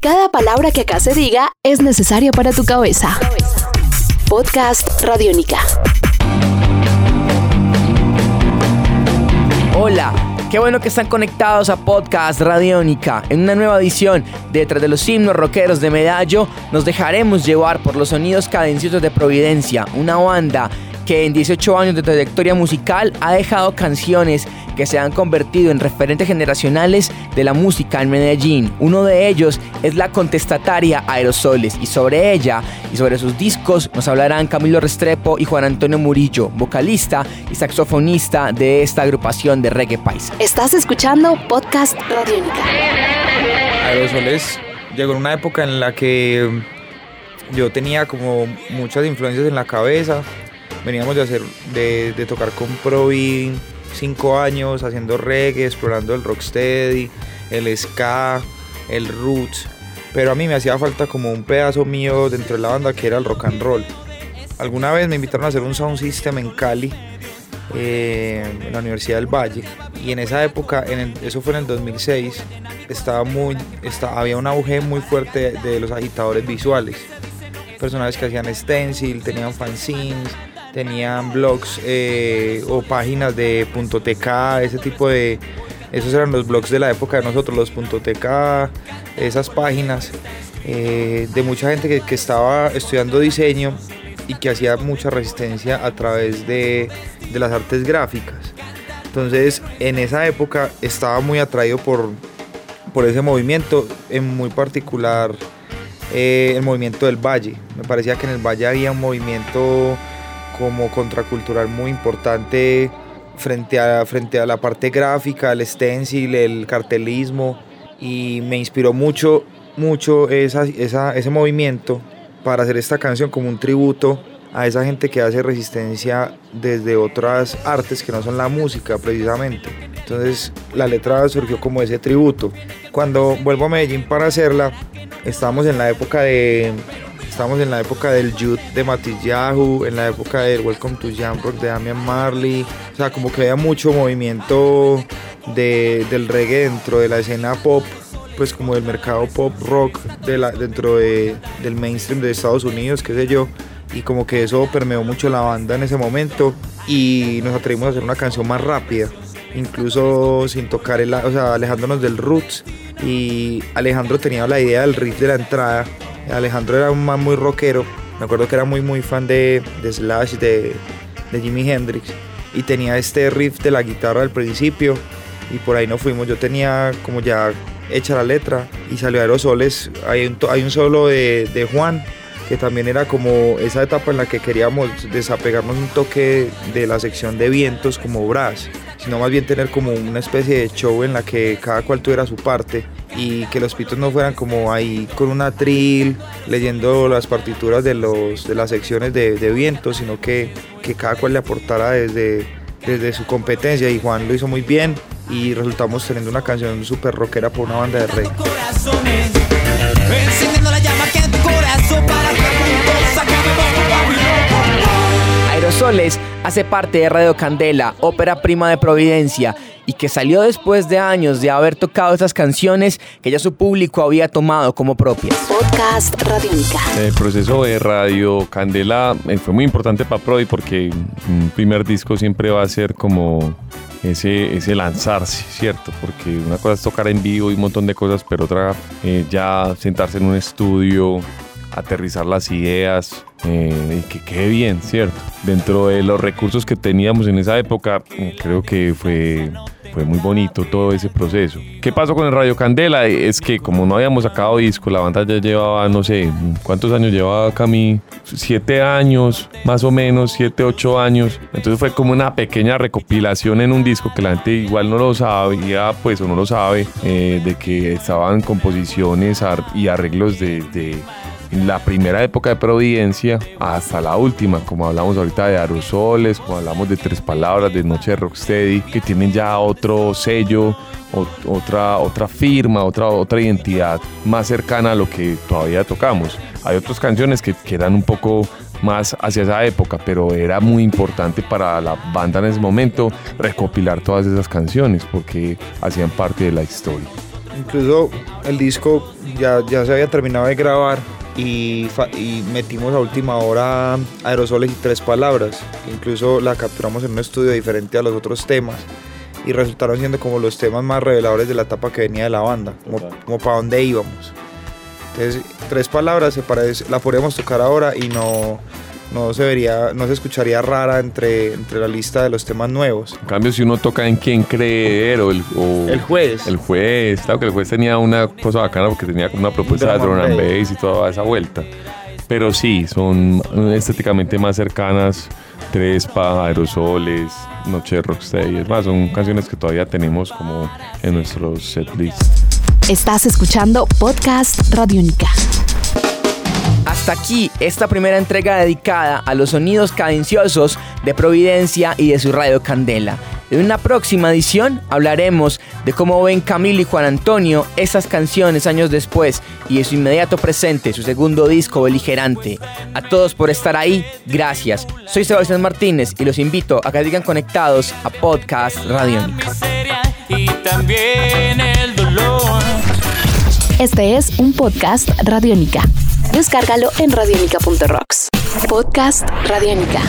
Cada palabra que acá se diga es necesaria para tu cabeza. Podcast Radiónica. Hola, qué bueno que están conectados a Podcast Radiónica. En una nueva edición Detrás de los himnos rockeros de Medallo, nos dejaremos llevar por los sonidos cadenciosos de Providencia, una banda que en 18 años de trayectoria musical ha dejado canciones que se han convertido en referentes generacionales de la música en Medellín. Uno de ellos es la contestataria Aerosoles y sobre ella y sobre sus discos nos hablarán Camilo Restrepo y Juan Antonio Murillo, vocalista y saxofonista de esta agrupación de reggae paisa. Estás escuchando Podcast Radiónica. Aerosoles llegó en una época en la que yo tenía como muchas influencias en la cabeza Veníamos de, hacer, de, tocar con Provi cinco años, haciendo reggae, explorando el rocksteady, el ska, el roots. Pero a mí me hacía falta como un pedazo mío dentro de la banda que era el rock and roll. Alguna vez me invitaron a hacer un sound system en Cali, eh, en la Universidad del Valle. Y en esa época, en eso fue en el 2006, estaba muy, había un auge muy fuerte de los agitadores visuales. Personajes que hacían stencil, tenían fanzines, tenían blogs eh, o páginas de .tk, ese tipo de... Esos eran los blogs de la época de nosotros, los .tk, esas páginas eh, de mucha gente que, que, estaba estudiando diseño y que hacía mucha resistencia a través de, de las artes gráficas. Entonces, en esa época estaba muy atraído por, por ese movimiento, en muy particular eh, el movimiento del Valle. Me parecía que en el Valle había un movimiento como contracultural muy importante frente a, frente a la parte gráfica, el stencil, el cartelismo y me inspiró mucho, mucho esa, ese movimiento para hacer esta canción como un tributo a esa gente que hace resistencia desde otras artes que no son la música precisamente. Entonces la letra surgió como ese tributo. Cuando vuelvo a Medellín para hacerla, estábamos en la época de estamos en la época del Youth de Matillahu, en la época del Welcome to Jamrock de Damian Marley. O sea, como que había mucho movimiento del reggae dentro de la escena pop, pues como del mercado pop rock de la, dentro del mainstream de Estados Unidos, qué sé yo. Y como que eso permeó mucho la banda en ese momento y nos atrevimos a hacer una canción más rápida incluso sin tocar el, o sea, alejándonos del roots y Alejandro tenía la idea del riff de la entrada Alejandro era un man muy rockero. Me acuerdo que era muy, muy fan de, Slash, de, de Jimi Hendrix. Y tenía este riff de la guitarra al principio. Y por ahí nos fuimos. Yo tenía como ya hecha la letra. Y salió Aerosoles. Hay un, hay un solo de, de Juan que también era como esa etapa en la que queríamos desapegarnos un toque de la sección de vientos como brass, sino más bien tener como una especie de show en la que cada cual tuviera su parte y que los pitos no fueran como ahí con una atril leyendo las partituras de, los, de las secciones de, de viento, sino que, que cada cual le aportara desde, desde su competencia y Juan lo hizo muy bien y resultamos teniendo una canción súper rockera por una banda de reggae. Aerosoles hace parte de Radio Candela, ópera prima de Providencia, y que salió después de años de haber tocado esas canciones que ya su público había tomado como propias. Podcast Radiónica. El proceso de Radio Candela eh, fue muy importante para Provi porque un primer disco siempre va a ser como ese, ese lanzarse, ¿cierto? Porque una cosa es tocar en vivo y un montón de cosas, pero otra eh, ya sentarse en un estudio, aterrizar las ideas eh, y que quede bien, ¿cierto? Dentro de los recursos que teníamos en esa época, creo que fue, fue muy bonito todo ese proceso. ¿Qué pasó con el Radio Candela? Es que como no habíamos sacado disco, la banda ya llevaba, no sé, ¿cuántos años llevaba Cami? Siete años, más o menos, siete, ocho años. Entonces fue como una pequeña recopilación en un disco que la gente igual no lo sabía, pues, o no lo sabe, eh, de que estaban composiciones y arreglos de la primera época de Providencia hasta la última, como hablamos ahorita de Aerosoles, como hablamos de Tres Palabras, de Noche de Rocksteady, que tienen ya otro sello, otra, otra firma, otra, otra identidad más cercana a lo que todavía tocamos. Hay otras canciones que, quedan un poco más hacia esa época, pero era muy importante para la banda en ese momento recopilar todas esas canciones porque hacían parte de la historia. incluso el disco ya, ya se había terminado de grabar y, y, metimos a última hora aerosoles y tres palabras. Incluso la capturamos en un estudio diferente a los otros temas y resultaron siendo como los temas más reveladores de la etapa que venía de la banda, como, como para dónde íbamos. Entonces, tres palabras se parece, la podríamos tocar ahora y no, no se vería, no se escucharía rara entre, entre la lista de los temas nuevos. En cambio, si uno toca en quién creer o el, el juez. El juez, claro que el juez tenía una cosa bacana porque tenía una propuesta de drum and bass y toda esa vuelta. Pero sí, son estéticamente más cercanas. Trespa, Aerosoles, Noche Rocksteady. Es más, son canciones que todavía tenemos como en nuestros setlists. Estás escuchando Podcast Radiónica. Hasta aquí esta primera entrega dedicada a los sonidos cadenciosos de Providencia y de su radio Candela. En una próxima edición hablaremos de cómo ven Camilo y Juan Antonio esas canciones años después y de su inmediato presente, su segundo disco beligerante. A todos por estar ahí, gracias. Soy Sebastián Martínez y los invito a que sigan conectados a Podcast Radiónica. Este es un podcast Radiónica. Descárgalo en radionica.rocks. Podcast Radiónica.